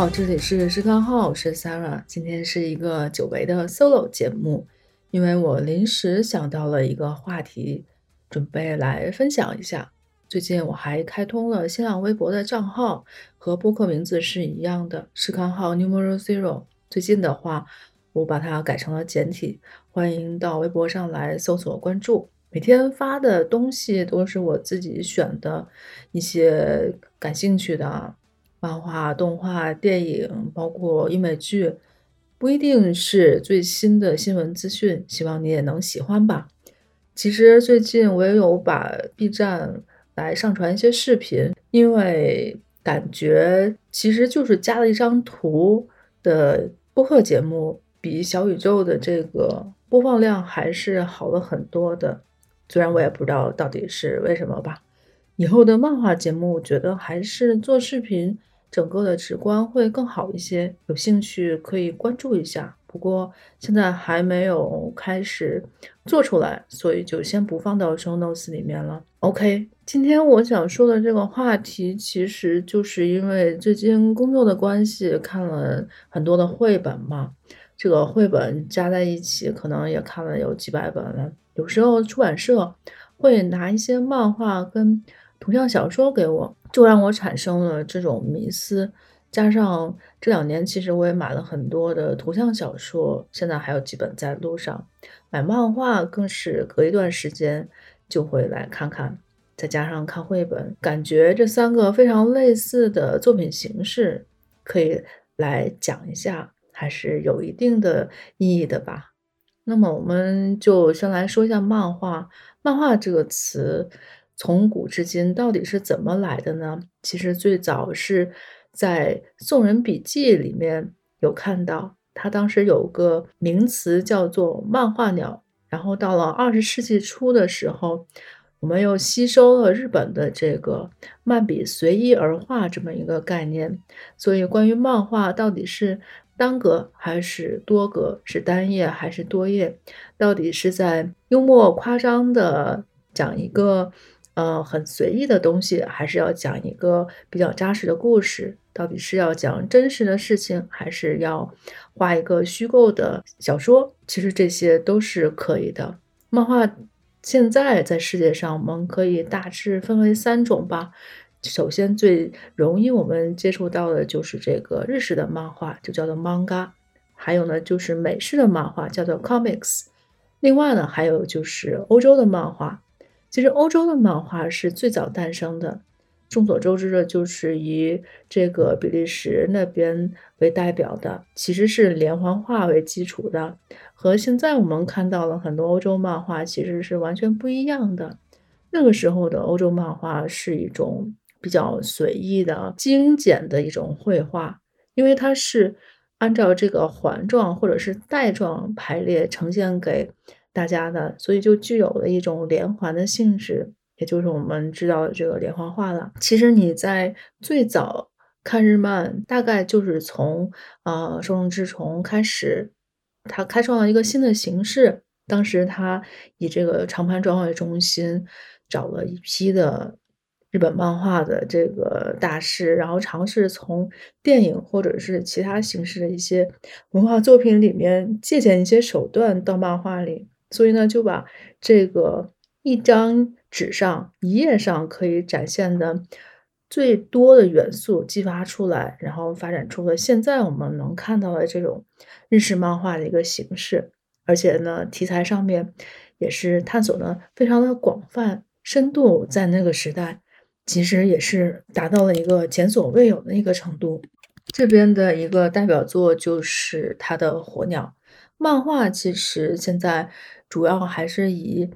好，这里是视康号，我是 Sarah。今天是一个久违的 solo 节目，因为我临时想到了一个话题，准备来分享一下。最近我还开通了新浪微博的账号，和播客名字是一样的，视康号 Numero Zero。最近的话，我把它改成了简体，欢迎到微博上来搜索关注。每天发的东西都是我自己选的一些感兴趣的。漫画、动画、电影，包括英美剧，不一定是最新的新闻资讯，希望你也能喜欢吧。其实最近我也有把 B 站来上传一些视频，因为感觉其实就是加了一张图的播客节目，比小宇宙的这个播放量还是好了很多的。虽然我也不知道到底是为什么吧。以后的漫画节目，我觉得还是做视频。整个的直观会更好一些，有兴趣可以关注一下。不过现在还没有开始做出来，所以就先不放到 show notes 里面了。OK，今天我想说的这个话题，其实就是因为最近工作的关系，看了很多的绘本嘛。这个绘本加在一起，可能也看了有几百本了。有时候出版社会拿一些漫画跟图像小说给我。就让我产生了这种迷思，加上这两年其实我也买了很多的图像小说，现在还有几本在路上。买漫画更是隔一段时间就会来看看，再加上看绘本，感觉这三个非常类似的作品形式可以来讲一下，还是有一定的意义的吧。那么我们就先来说一下漫画，漫画这个词。从古至今到底是怎么来的呢？其实最早是在《宋人笔记》里面有看到，他当时有个名词叫做“漫画鸟”。然后到了二十世纪初的时候，我们又吸收了日本的这个“漫笔随意而画”这么一个概念。所以，关于漫画到底是单格还是多格，是单页还是多页，到底是在幽默夸张的讲一个。呃，很随意的东西，还是要讲一个比较扎实的故事？到底是要讲真实的事情，还是要画一个虚构的小说？其实这些都是可以的。漫画现在在世界上，我们可以大致分为三种吧。首先，最容易我们接触到的就是这个日式的漫画，就叫做 manga。还有呢，就是美式的漫画，叫做 comics。另外呢，还有就是欧洲的漫画。其实欧洲的漫画是最早诞生的，众所周知的就是以这个比利时那边为代表的，其实是连环画为基础的，和现在我们看到了很多欧洲漫画其实是完全不一样的。那个时候的欧洲漫画是一种比较随意的、精简的一种绘画，因为它是按照这个环状或者是带状排列呈现给。大家的，所以就具有了一种连环的性质，也就是我们知道的这个连环画了。其实你在最早看日漫，大概就是从呃《兽龙之虫》开始，它开创了一个新的形式。当时他以这个长盘庄为中心，找了一批的日本漫画的这个大师，然后尝试从电影或者是其他形式的一些文化作品里面借鉴一些手段到漫画里。所以呢，就把这个一张纸上一页上可以展现的最多的元素激发出来，然后发展出了现在我们能看到的这种日式漫画的一个形式。而且呢，题材上面也是探索的非常的广泛，深度在那个时代其实也是达到了一个前所未有的一个程度。这边的一个代表作就是他的《火鸟》漫画，其实现在。主要还是以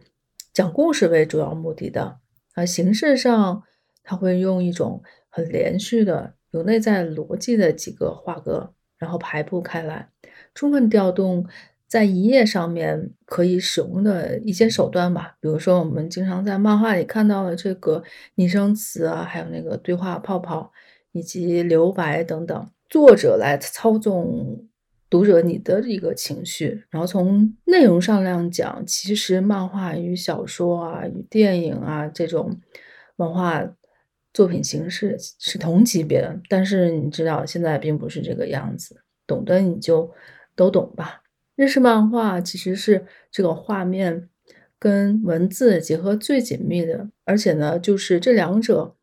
讲故事为主要目的的啊，形式上它会用一种很连续的、有内在逻辑的几个画格，然后排布开来，充分调动在一页上面可以使用的一些手段吧。比如说，我们经常在漫画里看到的这个拟声词啊，还有那个对话泡泡以及留白等等，作者来操纵。读者，你的一个情绪，然后从内容上来讲，其实漫画与小说啊、与电影啊这种文化作品形式是同级别的，但是你知道现在并不是这个样子，懂的你就都懂吧。日式漫画其实是这个画面跟文字结合最紧密的，而且呢，就是这两者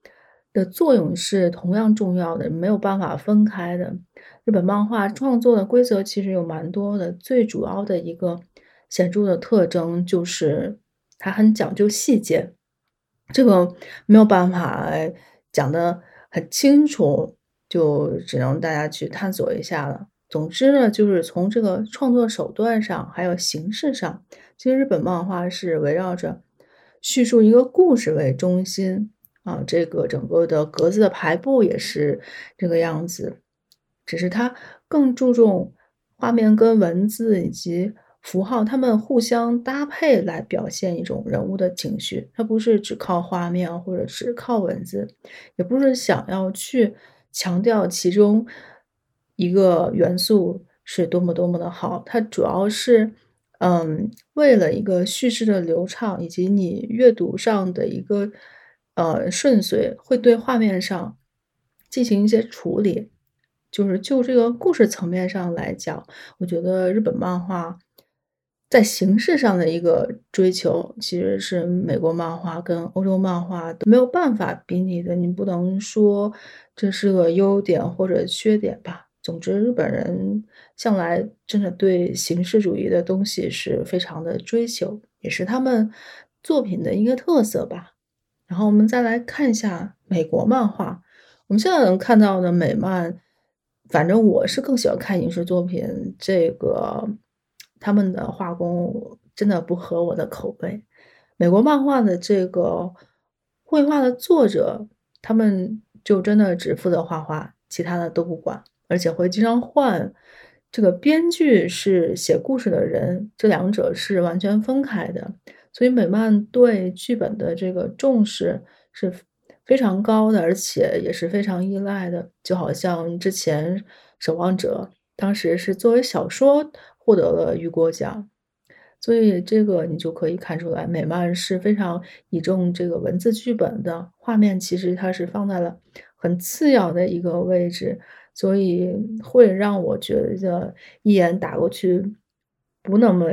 的作用是同样重要的，没有办法分开的。日本漫画创作的规则其实有蛮多的，最主要的一个显著的特征就是它很讲究细节。这个没有办法讲得很清楚，就只能大家去探索一下了。总之呢，就是从这个创作手段上，还有形式上，其实日本漫画是围绕着叙述一个故事为中心啊。这个整个的格子的排布也是这个样子，只是它更注重画面跟文字以及。符号，它们互相搭配来表现一种人物的情绪，它不是只靠画面或者只靠文字，也不是想要去强调其中一个元素是多么多么的好，它主要是，嗯，为了一个叙事的流畅以及你阅读上的一个呃顺遂，会对画面上进行一些处理。就是就这个故事层面上来讲，我觉得日本漫画。在形式上的一个追求，其实是美国漫画跟欧洲漫画都没有办法比拟的。你不能说这是个优点或者缺点吧。总之，日本人向来真的对形式主义的东西是非常的追求，也是他们作品的一个特色吧。然后我们再来看一下美国漫画，我们现在能看到的美漫，反正我是更喜欢看影视作品这个。他们的画工真的不合我的口味。美国漫画的这个绘画的作者，他们就真的只负责画画，其他的都不管，而且会经常换。这个编剧是写故事的人，这两者是完全分开的。所以美漫对剧本的这个重视是非常高的，而且也是非常依赖的。就好像之前《守望者》当时是作为小说。获得了雨果奖，所以这个你就可以看出来，美漫是非常倚重这个文字剧本的。画面其实它是放在了很次要的一个位置，所以会让我觉得一眼打过去不那么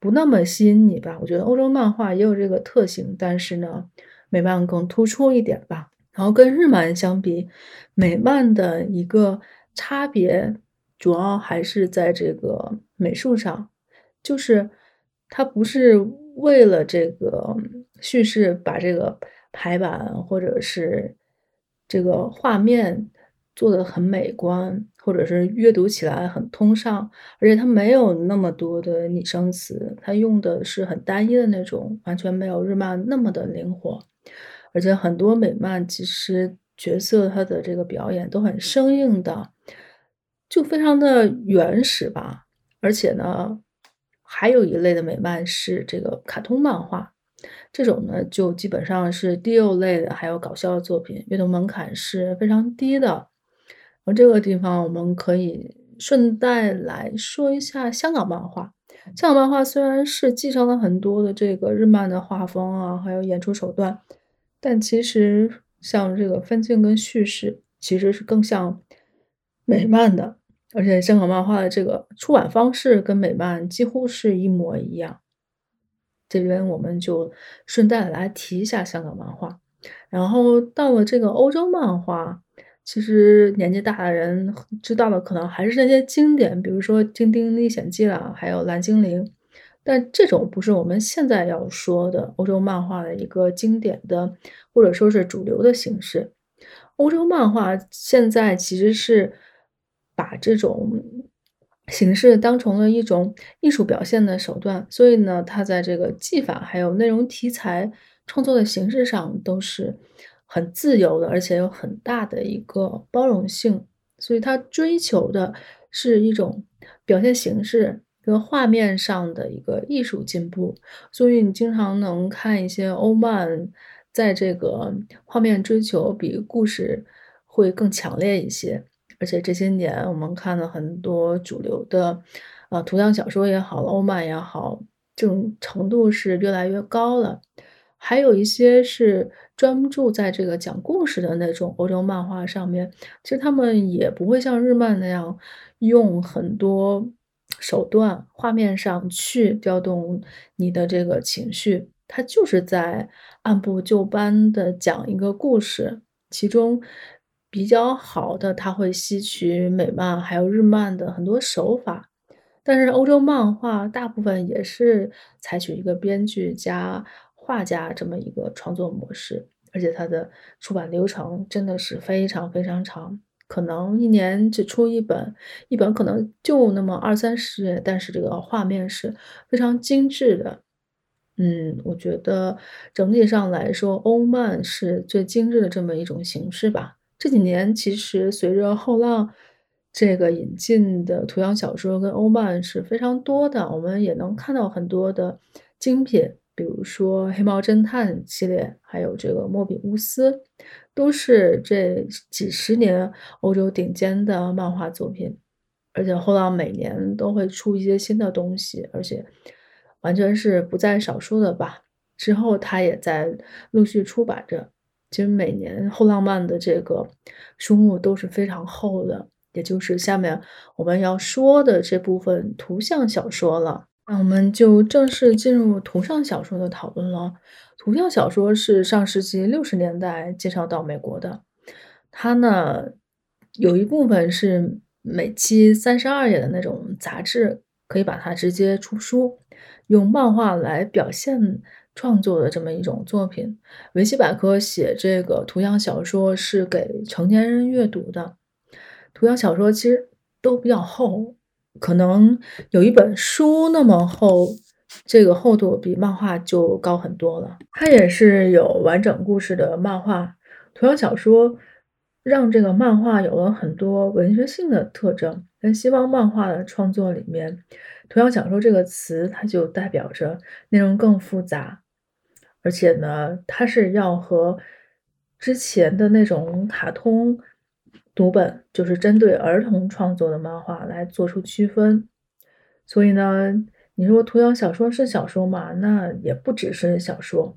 不那么吸引你吧。我觉得欧洲漫画也有这个特性，但是呢，美漫更突出一点吧。然后跟日漫相比，美漫的一个差别。主要还是在这个美术上，就是它不是为了这个叙事把这个排版或者是这个画面做的很美观，或者是阅读起来很通畅，而且它没有那么多的拟声词，它用的是很单一的那种，完全没有日漫那么的灵活，而且很多美漫其实角色他的这个表演都很生硬的。就非常的原始吧，而且呢，还有一类的美漫是这个卡通漫画，这种呢就基本上是低幼类的，还有搞笑的作品，阅读门槛是非常低的。而这个地方我们可以顺带来说一下香港漫画。香港漫画虽然是继承了很多的这个日漫的画风啊，还有演出手段，但其实像这个分镜跟叙事，其实是更像美漫的。而且香港漫画的这个出版方式跟美漫几乎是一模一样。这边我们就顺带来提一下香港漫画。然后到了这个欧洲漫画，其实年纪大的人知道的可能还是那些经典，比如说《丁丁历险记》啦，还有《蓝精灵》。但这种不是我们现在要说的欧洲漫画的一个经典的，或者说是主流的形式。欧洲漫画现在其实是。把这种形式当成了一种艺术表现的手段，所以呢，它在这个技法还有内容题材创作的形式上都是很自由的，而且有很大的一个包容性。所以它追求的是一种表现形式跟画面上的一个艺术进步。所以你经常能看一些欧漫，在这个画面追求比故事会更强烈一些。而且这些年，我们看了很多主流的，呃，图像小说也好，欧漫也好，这种程度是越来越高了。还有一些是专注在这个讲故事的那种欧洲漫画上面，其实他们也不会像日漫那样用很多手段，画面上去调动你的这个情绪，它就是在按部就班地讲一个故事，其中比较好的，它会吸取美漫还有日漫的很多手法。但是欧洲漫画大部分也是采取一个编剧加画家这么一个创作模式，而且它的出版流程真的是非常非常长，可能一年只出一本，一本可能就那么二三十页，但是这个画面是非常精致的。嗯，我觉得整体上来说，欧漫是最精致的这么一种形式吧。这几年其实随着后浪这个引进的图像小说跟欧漫是非常多的，我们也能看到很多的精品，比如说黑猫侦探系列，还有这个莫比乌斯，都是这几十年欧洲顶尖的漫画作品。而且后浪每年都会出一些新的东西，而且完全是不在少数的吧。之后它也在陆续出版着。其实每年后浪漫的这个书目都是非常厚的。也就是下面我们要说的这部分图像小说了，那我们就正式进入图像小说的讨论了。图像小说是上世纪六十年代介绍到美国的，它呢有一部分是每期三十二页的那种杂志，可以把它直接出书，用漫画来表现创作的这么一种作品。维基百科写这个图像小说是给成年人阅读的。图像小说其实都比较厚，可能有一本书那么厚，这个厚度比漫画就高很多了。它也是有完整故事的漫画。图像小说让这个漫画有了很多文学性的特征。在西方漫画的创作里面，图像小说这个词它就代表着内容更复杂，而且呢，它是要和之前的那种卡通。读本就是针对儿童创作的漫画来做出区分，所以呢，你说图像小说是小说吗？那也不只是小说，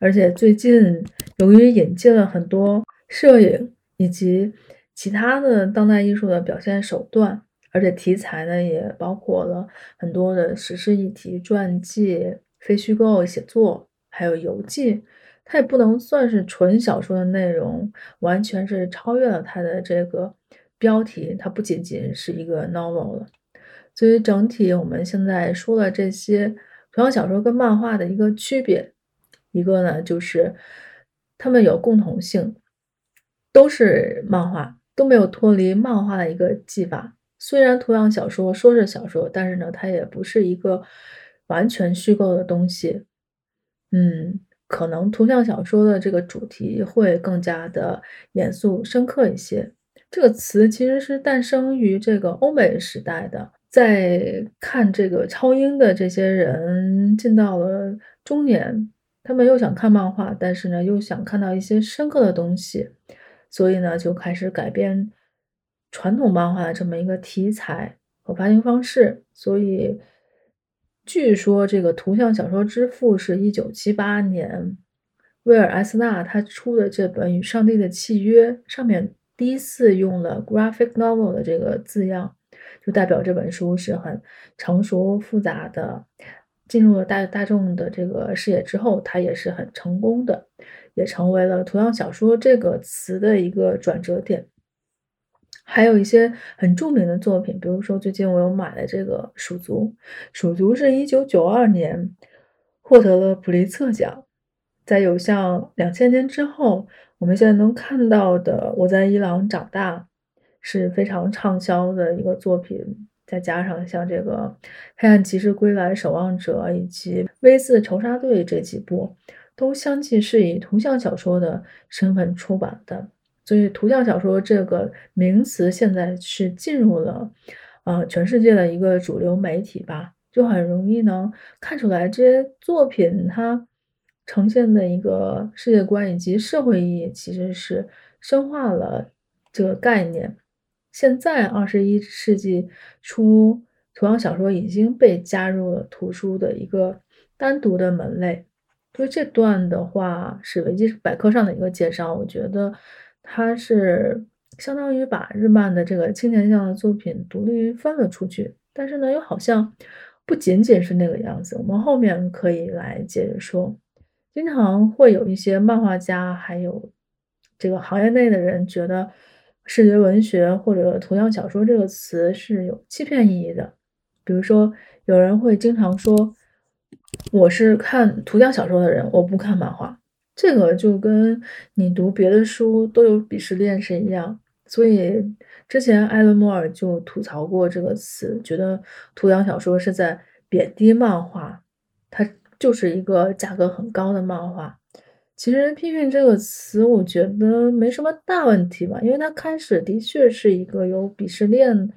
而且最近由于引进了很多摄影以及其他的当代艺术的表现手段，而且题材呢也包括了很多的时事议题、传记、非虚构写作，还有游记。它也不能算是纯小说的内容，完全是超越了它的这个标题。它不仅仅是一个 novel 了。所以整体，我们现在说了这些图像小说跟漫画的一个区别，一个呢就是它们有共同性，都是漫画，都没有脱离漫画的一个技法。虽然图像小说说是小说，但是呢，它也不是一个完全虚构的东西。嗯。可能图像小说的这个主题会更加的严肃深刻一些。这个词其实是诞生于这个欧美时代的，在看这个超英的这些人进到了中年，他们又想看漫画，但是呢又想看到一些深刻的东西，所以呢就开始改变传统漫画的这么一个题材和发行方式，所以。据说这个图像小说之父是一九七八年，威尔·艾斯纳他出的这本《与上帝的契约》上面第一次用了 “graphic novel” 的这个字样，就代表这本书是很成熟复杂的。进入了大大众的这个视野之后，它也是很成功的，也成为了图像小说这个词的一个转折点。还有一些很著名的作品，比如说最近我有买的这个《鼠族》，《鼠族》是一九九二年获得了普利策奖。在有像两千年之后，我们现在能看到的《我在伊朗长大》是非常畅销的一个作品。再加上像这个《黑暗骑士归来》《守望者》以及《V 字仇杀队》这几部，都相继是以图像小说的身份出版的。所以，图像小说这个名词现在是进入了，呃，全世界的一个主流媒体吧，就很容易能看出来这些作品它呈现的一个世界观以及社会意义，其实是深化了这个概念。现在二十一世纪初，图像小说已经被加入了图书的一个单独的门类。所以这段的话是维基百科上的一个介绍，我觉得它是相当于把日漫的这个青年向的作品独立分了出去，但是呢，又好像不仅仅是那个样子。我们后面可以来接着说。经常会有一些漫画家，还有这个行业内的人觉得视觉文学或者图像小说这个词是有欺骗意义的。比如说，有人会经常说：“我是看图像小说的人，我不看漫画。”这个就跟你读别的书都有鄙视链是一样。所以之前艾伦·莫尔就吐槽过这个词，觉得图像小说是在贬低漫画。它。就是一个价格很高的漫画。其实“批评”这个词，我觉得没什么大问题吧，因为它开始的确是一个有鄙视链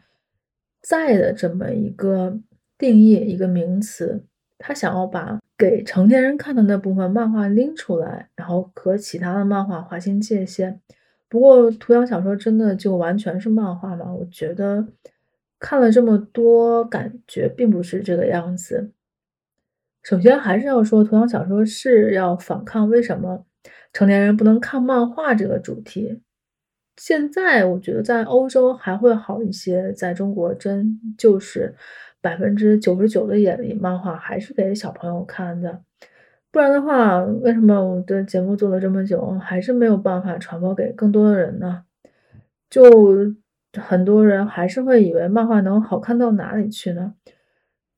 在的这么一个定义，一个名词。他想要把给成年人看的那部分漫画拎出来，然后和其他的漫画划清界限。不过，图像小说真的就完全是漫画吗？我觉得看了这么多，感觉并不是这个样子。首先还是要说，图像小说是要反抗为什么成年人不能看漫画这个主题。现在我觉得在欧洲还会好一些，在中国真就是百分之九十九的眼里，漫画还是给小朋友看的。不然的话，为什么我的节目做了这么久，还是没有办法传播给更多的人呢？就很多人还是会以为漫画能好看到哪里去呢？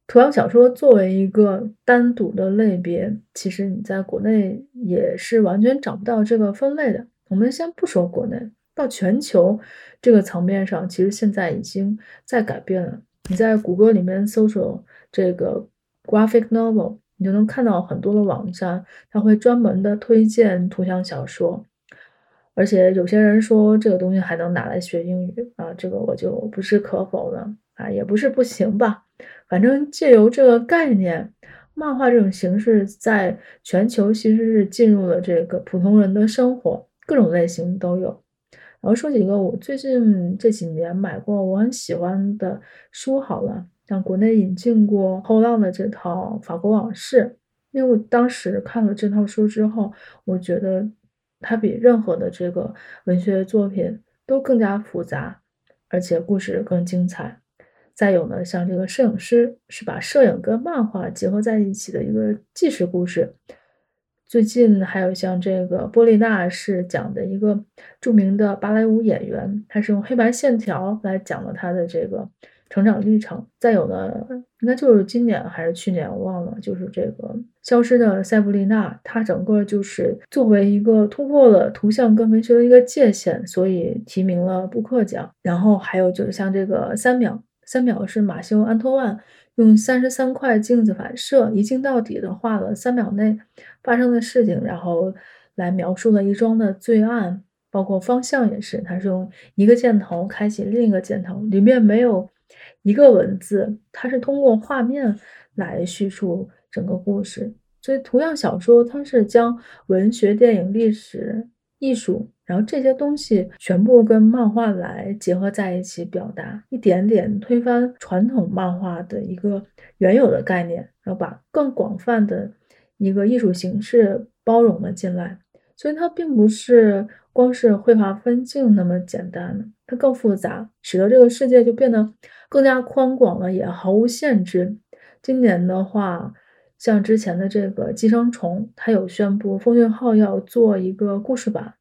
图像小说作为一个单独的类别，其实你在国内也是完全找不到这个分类的。我们先不说国内，到全球这个层面上，其实现在已经在改变了。你在谷歌里面搜索这个 graphic novel，你就能看到很多的网站，它会专门的推荐图像小说。而且有些人说这个东西还能拿来学英语啊，这个我就不是可否了啊，也不是不行吧。反正借由这个概念，漫画这种形式在全球其实是进入了这个普通人的生活，各种类型都有。然后说几个我最近这几年买过我很喜欢的书好了，像国内引进过后浪的这套《法国往事》，因为我当时看了这套书之后，我觉得它比任何的这个文学作品都更加复杂，而且故事更精彩。再有呢，像这个摄影师是把摄影跟漫画结合在一起的一个纪实故事。最近还有像这个波丽娜是讲的一个著名的芭蕾舞演员，他是用黑白线条来讲了他的这个成长历程。再有呢，应该就是今年还是去年我忘了，就是这个消失的塞布丽娜，她整个就是作为一个突破了图像跟文学的一个界限，所以提名了布克奖。然后还有就是像这个三秒。三秒是马修·安托万用三十三块镜子反射一镜到底的画了三秒内发生的事情，然后来描述了一桩的罪案，包括方向也是，它是用一个箭头开启另一个箭头，里面没有一个文字，它是通过画面来叙述整个故事。所以图像小说它是将文学、电影、历史、艺术。然后这些东西全部跟漫画来结合在一起表达，一点点推翻传统漫画的一个原有的概念，然后把更广泛的一个艺术形式包容了进来。所以它并不是光是绘画分镜那么简单，它更复杂，使得这个世界就变得更加宽广了，也毫无限制。今年的话，像之前的这个《寄生虫》，它有宣布风俊号要做一个故事版。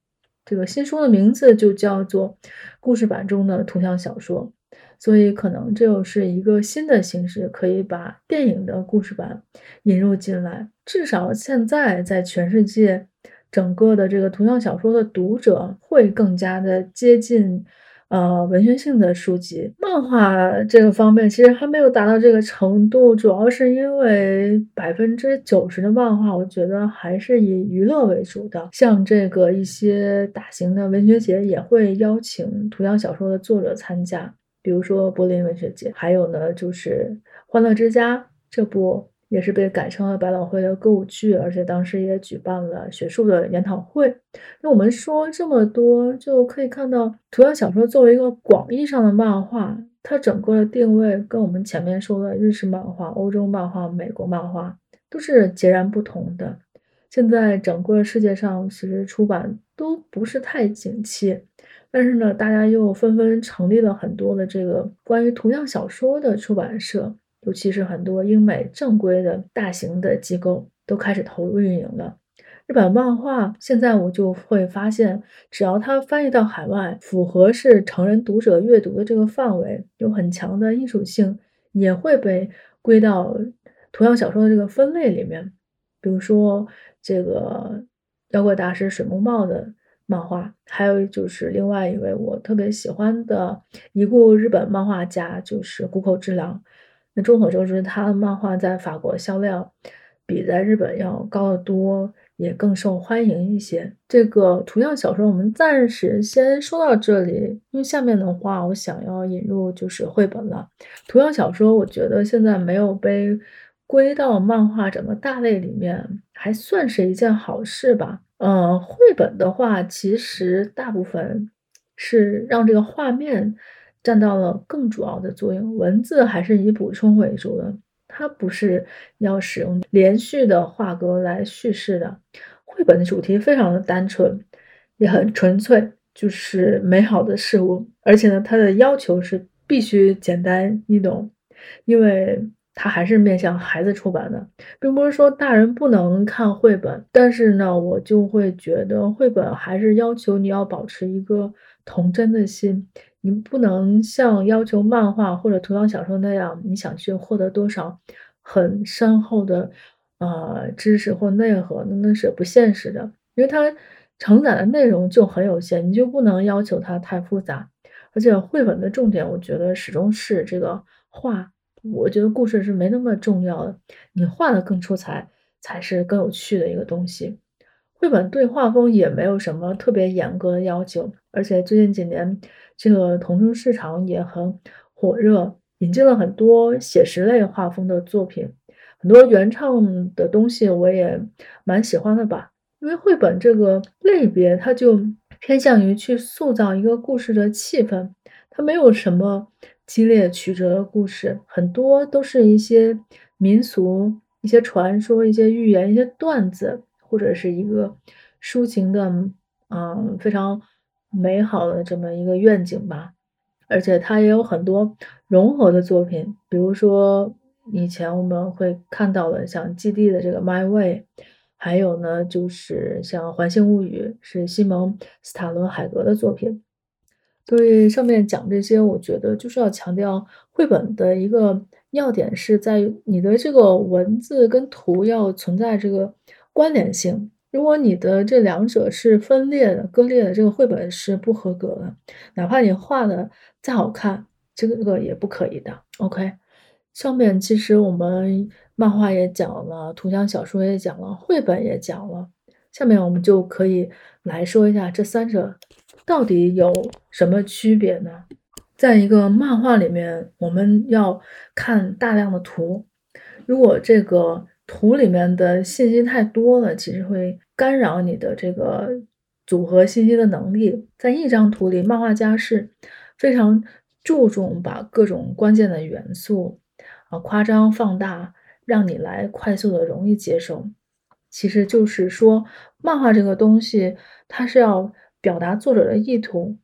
这个新书的名字就叫做故事版中的图像小说，所以可能这又是一个新的形式，可以把电影的故事版引入进来。至少现在在全世界，整个的这个图像小说的读者会更加的接近。呃，文学性的书籍、漫画这个方面其实还没有达到这个程度，主要是因为百分之九十的漫画，我觉得还是以娱乐为主的。像这个一些大型的文学节也会邀请图像小说的作者参加，比如说柏林文学节，还有呢就是《欢乐之家》这部。也是被改成了百老汇的歌舞剧，而且当时也举办了学术的研讨会。那我们说这么多，就可以看到图像小说作为一个广义上的漫画，它整个的定位跟我们前面说的日式漫画、欧洲漫画、美国漫画都是截然不同的。现在整个世界上其实出版都不是太景气，但是呢，大家又纷纷成立了很多的这个关于图像小说的出版社，尤其是很多英美正规的大型的机构都开始投入运营了。日本漫画现在我就会发现，只要它翻译到海外，符合是成人读者阅读的这个范围，有很强的艺术性，也会被归到图像小说的这个分类里面。比如说这个妖怪大师水木茂的漫画，还有就是另外一位我特别喜欢的一部日本漫画家，就是谷口治郎。那众所周知，他的漫画在法国销量比在日本要高得多。也更受欢迎一些。这个图像小说我们暂时先说到这里，因为下面的话我想要引入就是绘本了。图像小说我觉得现在没有被归到漫画整个大类里面，还算是一件好事吧。嗯，绘本的话，其实大部分是让这个画面占到了更主要的作用，文字还是以补充为主的。它不是要使用连续的画格来叙事的。绘本的主题非常的单纯，也很纯粹，就是美好的事物。而且呢，它的要求是必须简单易懂，因为它还是面向孩子出版的，并不是说大人不能看绘本。但是呢，我就会觉得绘本还是要求你要保持一个童真的心。你不能像要求漫画或者图像小说那样，你想去获得多少很深厚的呃知识或内核，那那是不现实的，因为它承载的内容就很有限，你就不能要求它太复杂。而且绘本的重点，我觉得始终是这个画，我觉得故事是没那么重要的，你画的更出彩才是更有趣的一个东西。绘本对画风也没有什么特别严格的要求，而且最近几年这个童书市场也很火热，引进了很多写实类画风的作品，很多原创的东西我也蛮喜欢的吧。因为绘本这个类别，它就偏向于去塑造一个故事的气氛，它没有什么激烈曲折的故事，很多都是一些民俗、一些传说、一些寓言、一些段子。或者是一个抒情的，嗯，非常美好的这么一个愿景吧。而且它也有很多融合的作品，比如说以前我们会看到的像《基地》的这个《My Way》，还有呢就是像《环形物语》，是西蒙斯塔伦海格的作品。对上面讲这些，我觉得就是要强调绘本的一个要点是在于你的这个文字跟图要存在这个。关联性，如果你的这两者是分裂的、割裂的，这个绘本是不合格的。哪怕你画的再好看，这个也不可以的。OK，上面其实我们漫画也讲了，图像小说也讲了，绘本也讲了。下面我们就可以来说一下这三者到底有什么区别呢？在一个漫画里面，我们要看大量的图，如果这个。图里面的信息太多了，其实会干扰你的这个组合信息的能力。在一张图里，漫画家是非常注重把各种关键的元素啊夸张放大，让你来快速的容易接受。其实就是说，漫画这个东西，它是要表达作者的意图，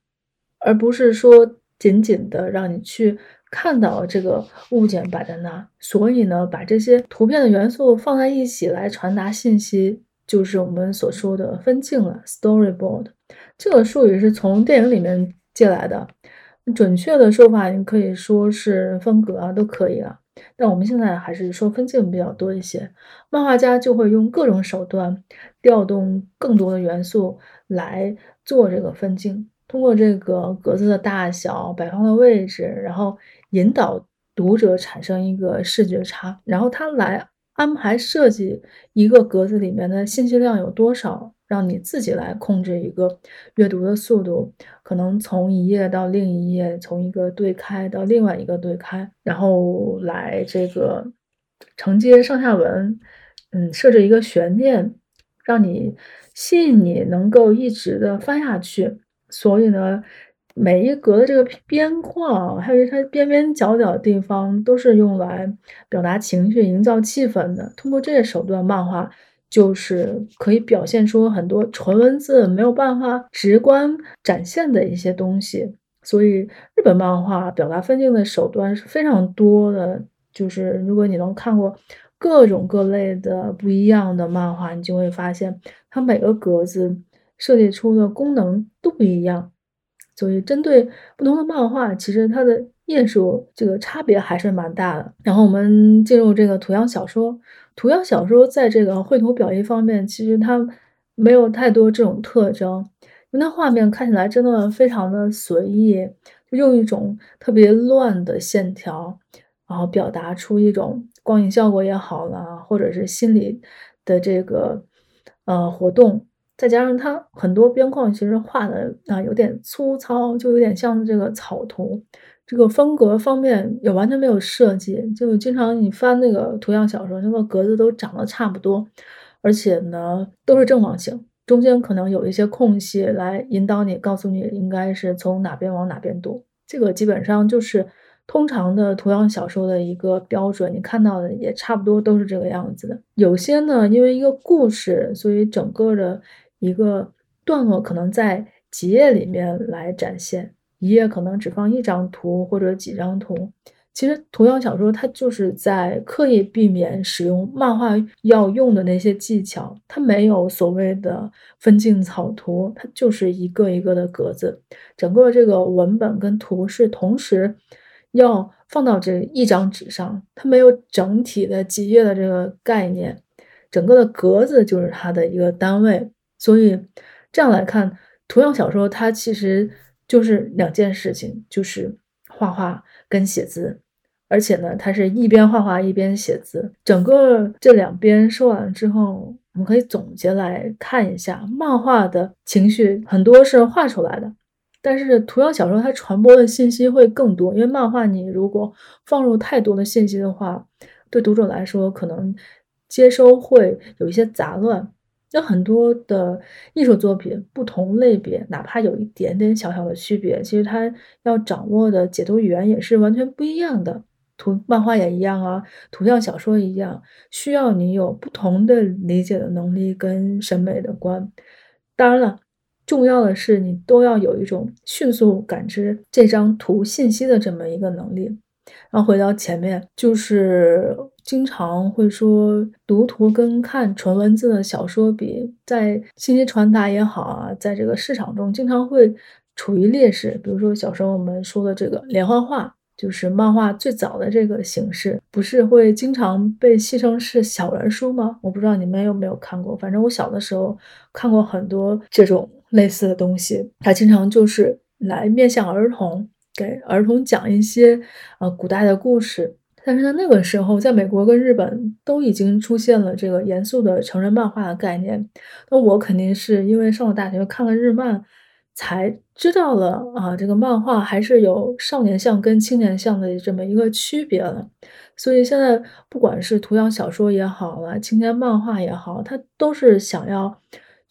而不是说仅仅的让你去。看到这个物件摆在那，所以呢，把这些图片的元素放在一起来传达信息，就是我们所说的分镜了。Storyboard 这个术语是从电影里面借来的，准确的说法你可以说是风格啊，都可以了。但我们现在还是说分镜比较多一些，漫画家就会用各种手段调动更多的元素来做这个分镜。通过这个格子的大小、摆放的位置，然后引导读者产生一个视觉差，然后他来安排设计一个格子里面的信息量有多少，让你自己来控制一个阅读的速度，可能从一页到另一页，从一个对开到另外一个对开，然后来这个承接上下文，嗯，设置一个悬念，让你吸引你能够一直的翻下去。所以呢，每一格的这个边框，还有它边边角角的地方，都是用来表达情绪、营造气氛的。通过这些手段，漫画就是可以表现出很多纯文字没有办法直观展现的一些东西。所以，日本漫画表达分镜的手段是非常多的。就是如果你能看过各种各类的不一样的漫画，你就会发现它每个格子设计出的功能都不一样。所以，针对不同的漫画，其实它的页数这个差别还是蛮大的。然后我们进入这个图样小说，涂鸦小说在这个绘图表意方面，其实它没有太多这种特征，因为它画面看起来真的非常的随意，用一种特别乱的线条，然后表达出一种光影效果也好啦，或者是心理的这个呃活动。再加上它很多边框其实画的啊有点粗糙，就有点像这个草图。这个风格方面也完全没有设计，就经常你翻那个图样小说，那个格子都长得差不多，而且呢都是正方形，中间可能有一些空隙来引导你，告诉你应该是从哪边往哪边读。这个基本上就是通常的图样小说的一个标准，你看到的也差不多都是这个样子的。有些呢，因为一个故事，所以整个的。一个段落可能在几页里面来展现，一页可能只放一张图或者几张图。其实图像小说它就是在刻意避免使用漫画要用的那些技巧，它没有所谓的分镜草图，它就是一个一个的格子，整个这个文本跟图是同时要放到这一张纸上，它没有整体的几页的这个概念，整个的格子就是它的一个单位。所以这样来看，图像小说它其实就是两件事情，就是画画跟写字，而且呢，它是一边画画一边写字。整个这两边说完之后，我们可以总结来看一下，漫画的情绪很多是画出来的，但是图像小说它传播的信息会更多，因为漫画你如果放入太多的信息的话，对读者来说可能接收会有一些杂乱。有很多的艺术作品，不同类别，哪怕有一点点小小的区别，其实它要掌握的解读语言也是完全不一样的。图漫画也一样啊，图像小说一样，需要你有不同的理解的能力跟审美的观。当然了，重要的是你都要有一种迅速感知这张图信息的这么一个能力。然后回到前面，就是经常会说读图跟看纯文字的小说比，在信息传达也好啊，在这个市场中经常会处于劣势。比如说小时候我们说的这个连环画，就是漫画最早的这个形式，不是会经常被戏称是小人书吗？我不知道你们有没有看过，反正我小的时候看过很多这种类似的东西，它经常就是来面向儿童。给儿童讲一些呃古代的故事，但是在那个时候，在美国跟日本都已经出现了这个严肃的成人漫画的概念。那我肯定是因为上了大学看了日漫，才知道了啊，这个漫画还是有少年向跟青年向的这么一个区别了。所以现在不管是图像小说也好了，青年漫画也好，它都是想要。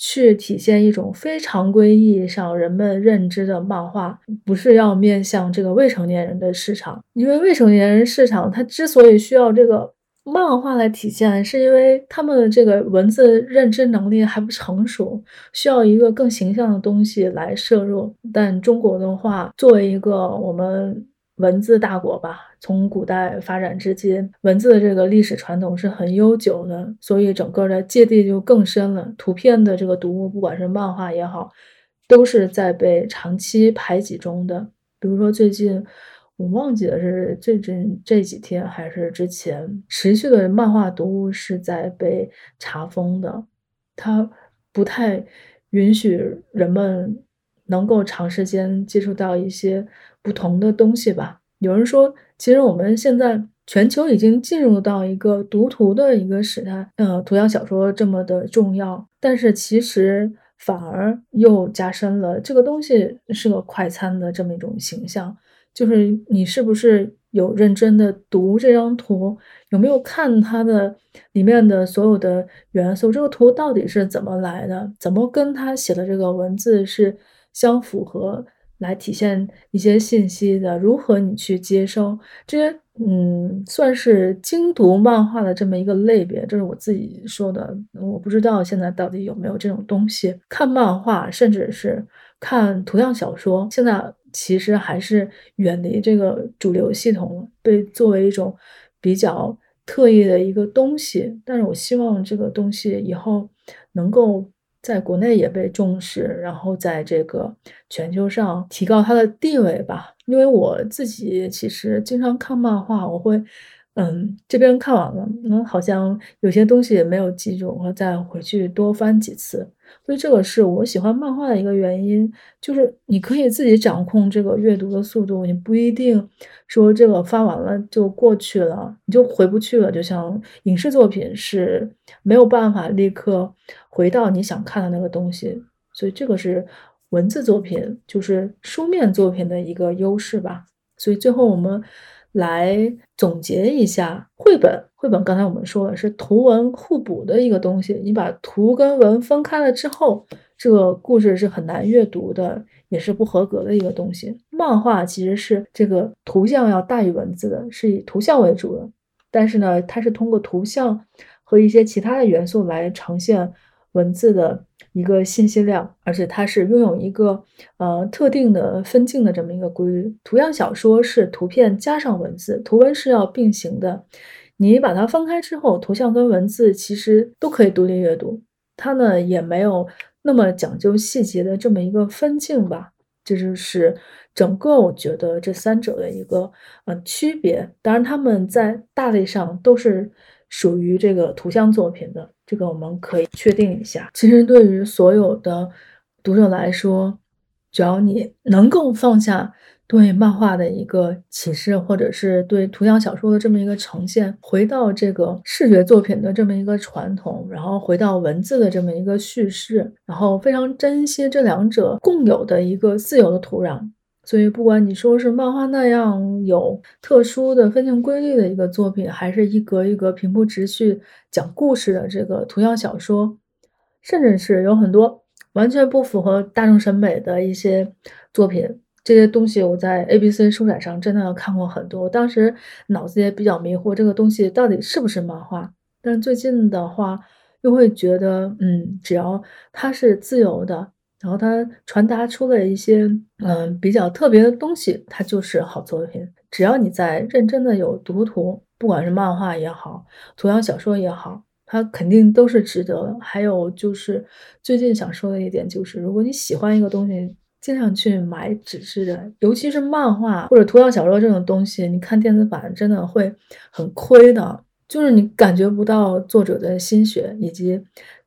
去体现一种非常规意义上人们认知的漫画，不是要面向这个未成年人的市场。因为未成年人市场，它之所以需要这个漫画来体现，是因为他们的这个文字认知能力还不成熟，需要一个更形象的东西来摄入。但中国的话，作为一个我们。文字大国吧，从古代发展至今，文字的这个历史传统是很悠久的，所以整个的芥蒂就更深了。图片的这个读物，不管是漫画也好，都是在被长期排挤中的。比如说最近，我忘记了是最近这几天还是之前，持续的漫画读物是在被查封的，它不太允许人们。能够长时间接触到一些不同的东西吧。有人说，其实我们现在全球已经进入到一个读图的一个时代，呃，图像小说这么的重要，但是其实反而又加深了这个东西是个快餐的这么一种形象。就是你是不是有认真的读这张图，有没有看它的里面的所有的元素？这个图到底是怎么来的？怎么跟他写的这个文字是？相符合来体现一些信息的，如何你去接收这些，嗯，算是精读漫画的这么一个类别，这是我自己说的，我不知道现在到底有没有这种东西。看漫画，甚至是看图像小说，现在其实还是远离这个主流系统，被作为一种比较特异的一个东西。但是我希望这个东西以后能够。在国内也被重视，然后在这个全球上提高它的地位吧。因为我自己其实经常看漫画，我会。嗯，这边看完了，嗯，好像有些东西也没有记住，我再回去多翻几次。所以这个是我喜欢漫画的一个原因，就是你可以自己掌控这个阅读的速度，你不一定说这个翻完了就过去了，你就回不去了。就像影视作品是没有办法立刻回到你想看的那个东西，所以这个是文字作品，就是书面作品的一个优势吧。所以最后我们。来总结一下绘本。绘本刚才我们说了是图文互补的一个东西，你把图跟文分开了之后，这个故事是很难阅读的，也是不合格的一个东西。漫画其实是这个图像要大于文字的，是以图像为主的，但是呢，它是通过图像和一些其他的元素来呈现文字的。一个信息量，而且它是拥有一个呃特定的分镜的这么一个规律。图像小说是图片加上文字，图文是要并行的。你把它分开之后，图像跟文字其实都可以独立阅读。它呢也没有那么讲究细节的这么一个分镜吧。这就是整个我觉得这三者的一个呃区别。当然，他们在大类上都是。属于这个图像作品的，这个我们可以确定一下。其实对于所有的读者来说，只要你能够放下对漫画的一个启示，或者是对图像小说的这么一个呈现，回到这个视觉作品的这么一个传统，然后回到文字的这么一个叙事，然后非常珍惜这两者共有的一个自由的土壤。所以，不管你说是漫画那样有特殊的分镜规律的一个作品，还是一格一格平铺直叙讲故事的这个图像小说，甚至是有很多完全不符合大众审美的一些作品，这些东西我在 A B C 书展上真的看过很多，当时脑子也比较迷糊，这个东西到底是不是漫画？但最近的话，又会觉得，嗯，只要它是自由的。然后它传达出了一些嗯比较特别的东西，它就是好作品。只要你在认真的有读图，不管是漫画也好，图像小说也好，它肯定都是值得。还有就是最近想说的一点就是，如果你喜欢一个东西，尽量去买纸质的，尤其是漫画或者图像小说这种东西，你看电子版真的会很亏的，就是你感觉不到作者的心血，以及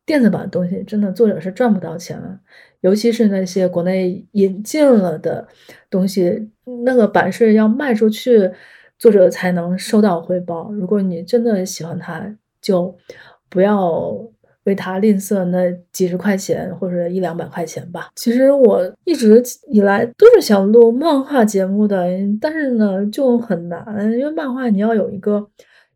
电子版的东西真的作者是赚不到钱了。尤其是那些国内引进了的东西，那个版税要卖出去，作者才能收到回报。如果你真的喜欢它，就不要为它吝啬那几十块钱或者一两百块钱吧。其实我一直以来都是想录漫画节目的，但是呢就很难，因为漫画你要有一个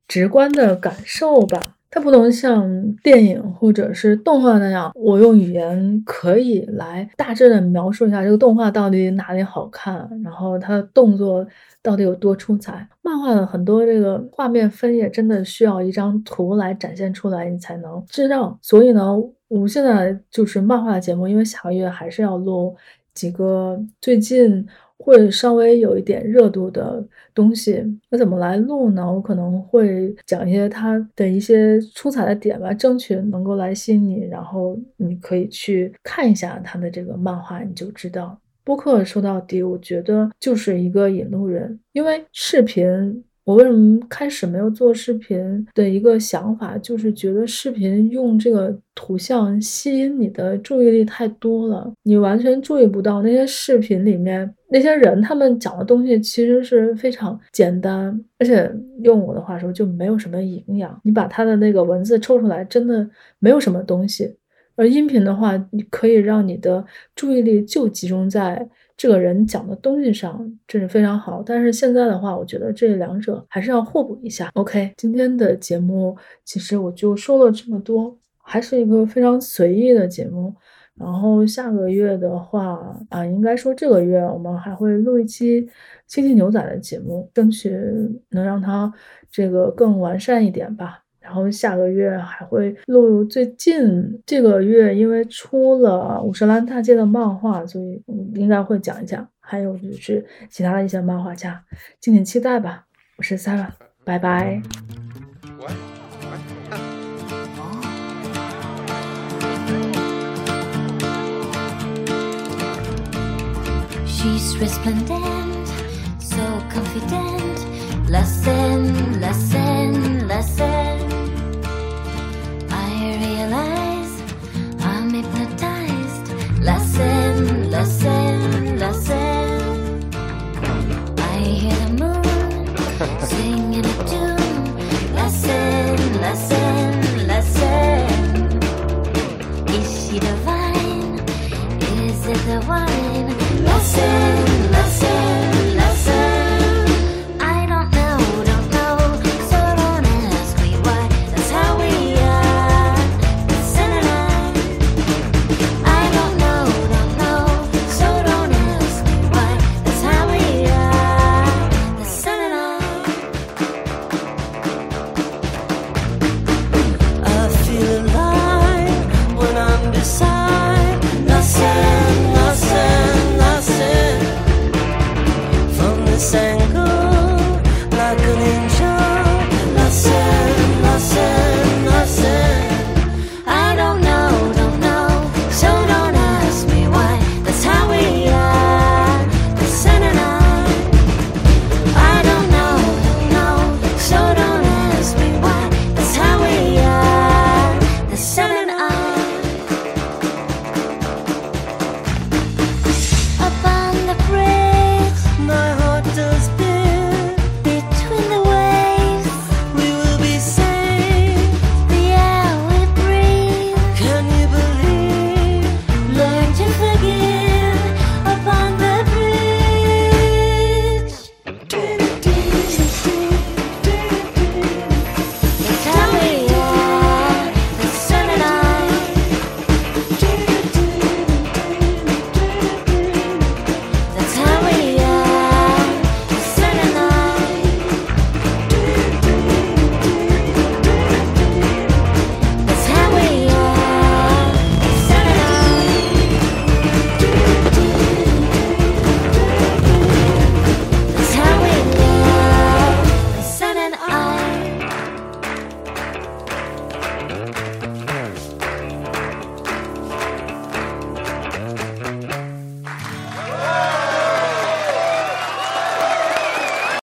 直观的感受吧。它不能像电影或者是动画那样，我用语言可以来大致的描述一下这个动画到底哪里好看，然后它的动作到底有多出彩。漫画的很多这个画面分页真的需要一张图来展现出来，你才能知道。所以呢，我们现在就是漫画的节目，因为下个月还是要录几个最近。会稍微有一点热度的东西，那怎么来录呢？我可能会讲一些它的一些出彩的点吧，争取能够来吸引你，然后你可以去看一下他的这个漫画，你就知道。播客说到底，我觉得就是一个引路人，因为视频。我为什么开始没有做视频的一个想法，就是觉得视频用这个图像吸引你的注意力太多了，你完全注意不到那些视频里面那些人他们讲的东西其实是非常简单，而且用我的话说就没有什么营养。你把他的那个文字抽出来，真的没有什么东西。而音频的话，你可以让你的注意力就集中在。这个人讲的东西上，真是非常好。但是现在的话，我觉得这两者还是要互补一下。OK，今天的节目其实我就说了这么多，还是一个非常随意的节目。然后下个月的话，啊，应该说这个月我们还会录一期《星际牛仔》的节目，争取能让它这个更完善一点吧。然后下个月还会录，最近这个月因为出了五十岚大街的漫画，所以应该会讲一讲，还有就是其他的一些漫画家，敬请期待吧。我是 Sarah，拜拜。she's Resplendent, so confident lesson lesson。